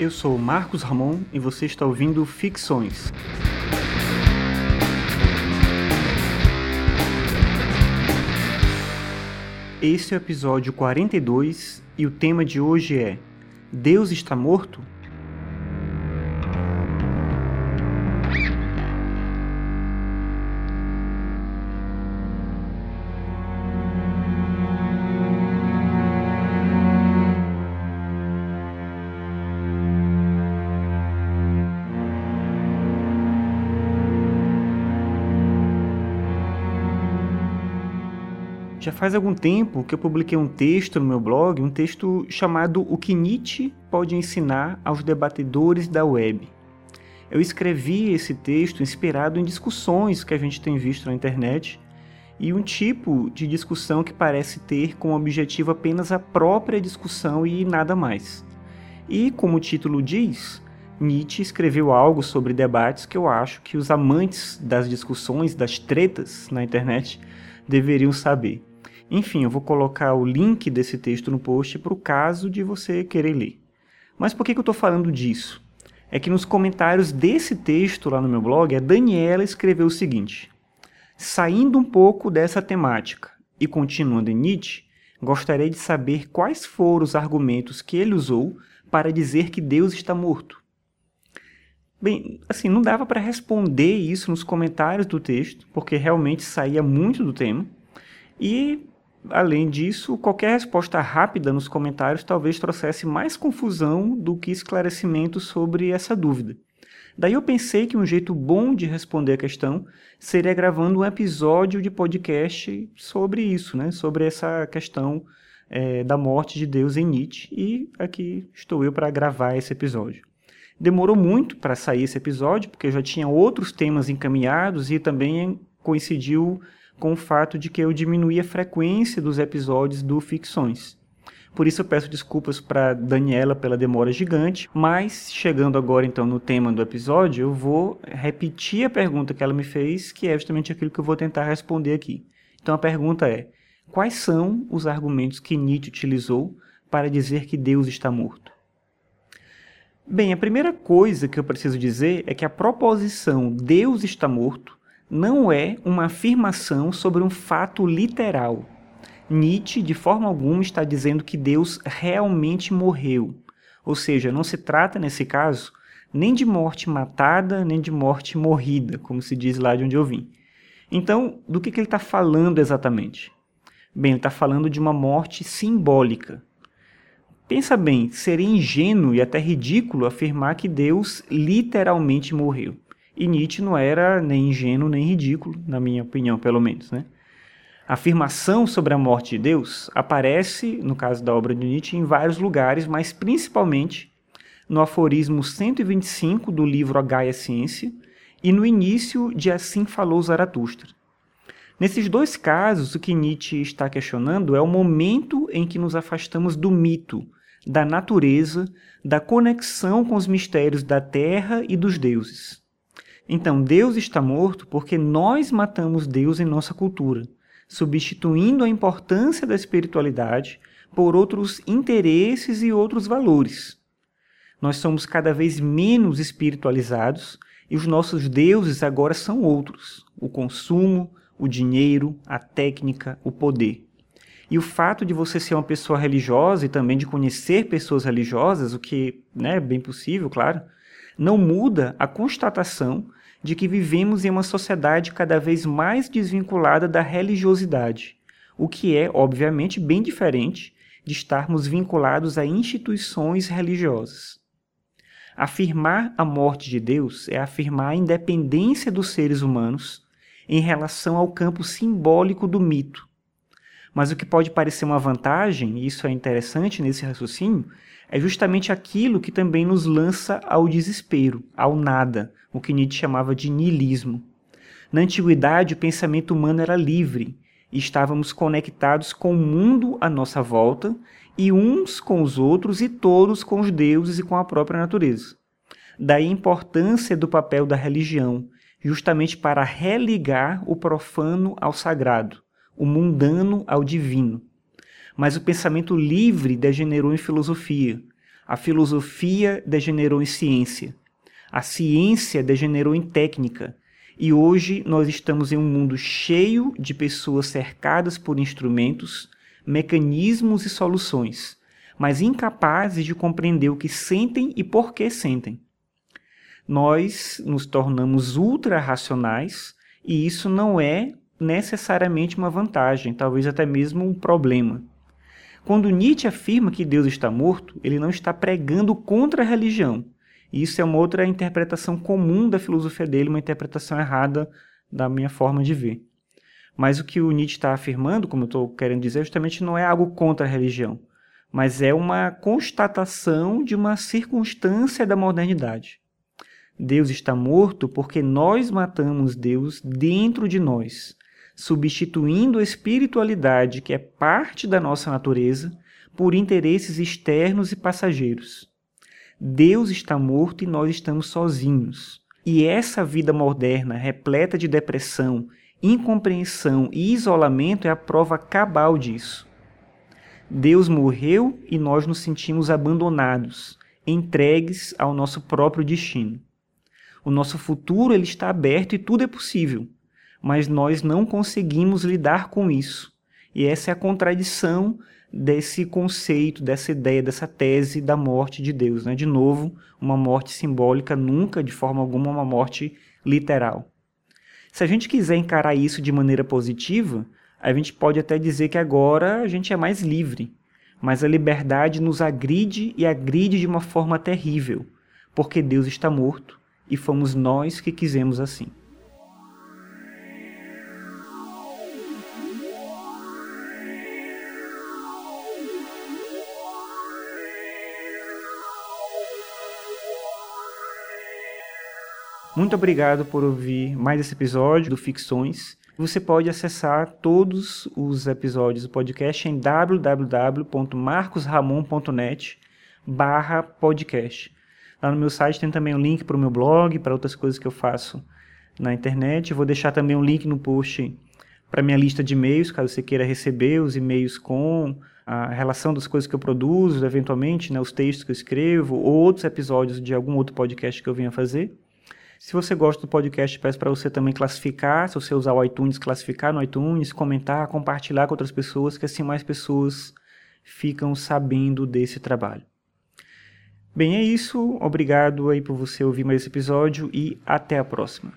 Eu sou Marcos Ramon e você está ouvindo Ficções. Esse é o episódio 42 e o tema de hoje é Deus está morto? Já faz algum tempo que eu publiquei um texto no meu blog, um texto chamado O que Nietzsche pode ensinar aos debatedores da web. Eu escrevi esse texto inspirado em discussões que a gente tem visto na internet e um tipo de discussão que parece ter como objetivo apenas a própria discussão e nada mais. E, como o título diz, Nietzsche escreveu algo sobre debates que eu acho que os amantes das discussões, das tretas na internet, deveriam saber. Enfim, eu vou colocar o link desse texto no post para o caso de você querer ler. Mas por que, que eu estou falando disso? É que nos comentários desse texto lá no meu blog, a Daniela escreveu o seguinte: Saindo um pouco dessa temática e continuando em Nietzsche, gostaria de saber quais foram os argumentos que ele usou para dizer que Deus está morto. Bem, assim, não dava para responder isso nos comentários do texto, porque realmente saía muito do tema. E Além disso, qualquer resposta rápida nos comentários talvez trouxesse mais confusão do que esclarecimento sobre essa dúvida. Daí eu pensei que um jeito bom de responder a questão seria gravando um episódio de podcast sobre isso, né? sobre essa questão é, da morte de Deus em Nietzsche, e aqui estou eu para gravar esse episódio. Demorou muito para sair esse episódio, porque eu já tinha outros temas encaminhados e também coincidiu com o fato de que eu diminuí a frequência dos episódios do Ficções. Por isso eu peço desculpas para Daniela pela demora gigante, mas chegando agora então no tema do episódio, eu vou repetir a pergunta que ela me fez, que é justamente aquilo que eu vou tentar responder aqui. Então a pergunta é: quais são os argumentos que Nietzsche utilizou para dizer que Deus está morto? Bem, a primeira coisa que eu preciso dizer é que a proposição Deus está morto não é uma afirmação sobre um fato literal. Nietzsche, de forma alguma, está dizendo que Deus realmente morreu. Ou seja, não se trata, nesse caso, nem de morte matada, nem de morte morrida, como se diz lá de onde eu vim. Então, do que, que ele está falando exatamente? Bem, ele está falando de uma morte simbólica. Pensa bem, seria ingênuo e até ridículo afirmar que Deus literalmente morreu. E Nietzsche não era nem ingênuo nem ridículo, na minha opinião, pelo menos. Né? A afirmação sobre a morte de Deus aparece, no caso da obra de Nietzsche, em vários lugares, mas principalmente no aforismo 125 do livro A Gaia Ciência e no início de Assim Falou Zaratustra. Nesses dois casos, o que Nietzsche está questionando é o momento em que nos afastamos do mito, da natureza, da conexão com os mistérios da terra e dos deuses. Então, Deus está morto porque nós matamos Deus em nossa cultura, substituindo a importância da espiritualidade por outros interesses e outros valores. Nós somos cada vez menos espiritualizados e os nossos deuses agora são outros: o consumo, o dinheiro, a técnica, o poder. E o fato de você ser uma pessoa religiosa e também de conhecer pessoas religiosas, o que né, é bem possível, claro, não muda a constatação de que vivemos em uma sociedade cada vez mais desvinculada da religiosidade, o que é, obviamente, bem diferente de estarmos vinculados a instituições religiosas. Afirmar a morte de Deus é afirmar a independência dos seres humanos em relação ao campo simbólico do mito. Mas o que pode parecer uma vantagem, e isso é interessante nesse raciocínio, é justamente aquilo que também nos lança ao desespero, ao nada, o que Nietzsche chamava de niilismo. Na antiguidade, o pensamento humano era livre e estávamos conectados com o mundo à nossa volta e uns com os outros e todos com os deuses e com a própria natureza. Daí a importância do papel da religião, justamente para religar o profano ao sagrado, o mundano ao divino. Mas o pensamento livre degenerou em filosofia, A filosofia degenerou em ciência. A ciência degenerou em técnica. E hoje nós estamos em um mundo cheio de pessoas cercadas por instrumentos, mecanismos e soluções, mas incapazes de compreender o que sentem e por que sentem. Nós nos tornamos ultra-racionais e isso não é necessariamente uma vantagem, talvez até mesmo um problema. Quando Nietzsche afirma que Deus está morto, ele não está pregando contra a religião. Isso é uma outra interpretação comum da filosofia dele, uma interpretação errada da minha forma de ver. Mas o que o Nietzsche está afirmando, como eu estou querendo dizer, justamente não é algo contra a religião, mas é uma constatação de uma circunstância da modernidade. Deus está morto porque nós matamos Deus dentro de nós substituindo a espiritualidade, que é parte da nossa natureza, por interesses externos e passageiros. Deus está morto e nós estamos sozinhos. E essa vida moderna, repleta de depressão, incompreensão e isolamento, é a prova cabal disso. Deus morreu e nós nos sentimos abandonados, entregues ao nosso próprio destino. O nosso futuro ele está aberto e tudo é possível mas nós não conseguimos lidar com isso. E essa é a contradição desse conceito, dessa ideia, dessa tese da morte de Deus. Né? De novo, uma morte simbólica, nunca de forma alguma uma morte literal. Se a gente quiser encarar isso de maneira positiva, a gente pode até dizer que agora a gente é mais livre. Mas a liberdade nos agride e agride de uma forma terrível, porque Deus está morto e fomos nós que quisemos assim. Muito obrigado por ouvir mais esse episódio do Ficções. Você pode acessar todos os episódios do podcast em www.marcosramon.net barra podcast. Lá no meu site tem também um link para o meu blog, para outras coisas que eu faço na internet. Eu vou deixar também um link no post para minha lista de e-mails, caso você queira receber os e-mails com a relação das coisas que eu produzo, eventualmente, né, os textos que eu escrevo, ou outros episódios de algum outro podcast que eu venha fazer. Se você gosta do podcast, peço para você também classificar, se você usar o iTunes, classificar no iTunes, comentar, compartilhar com outras pessoas, que assim mais pessoas ficam sabendo desse trabalho. Bem, é isso. Obrigado aí por você ouvir mais esse episódio e até a próxima.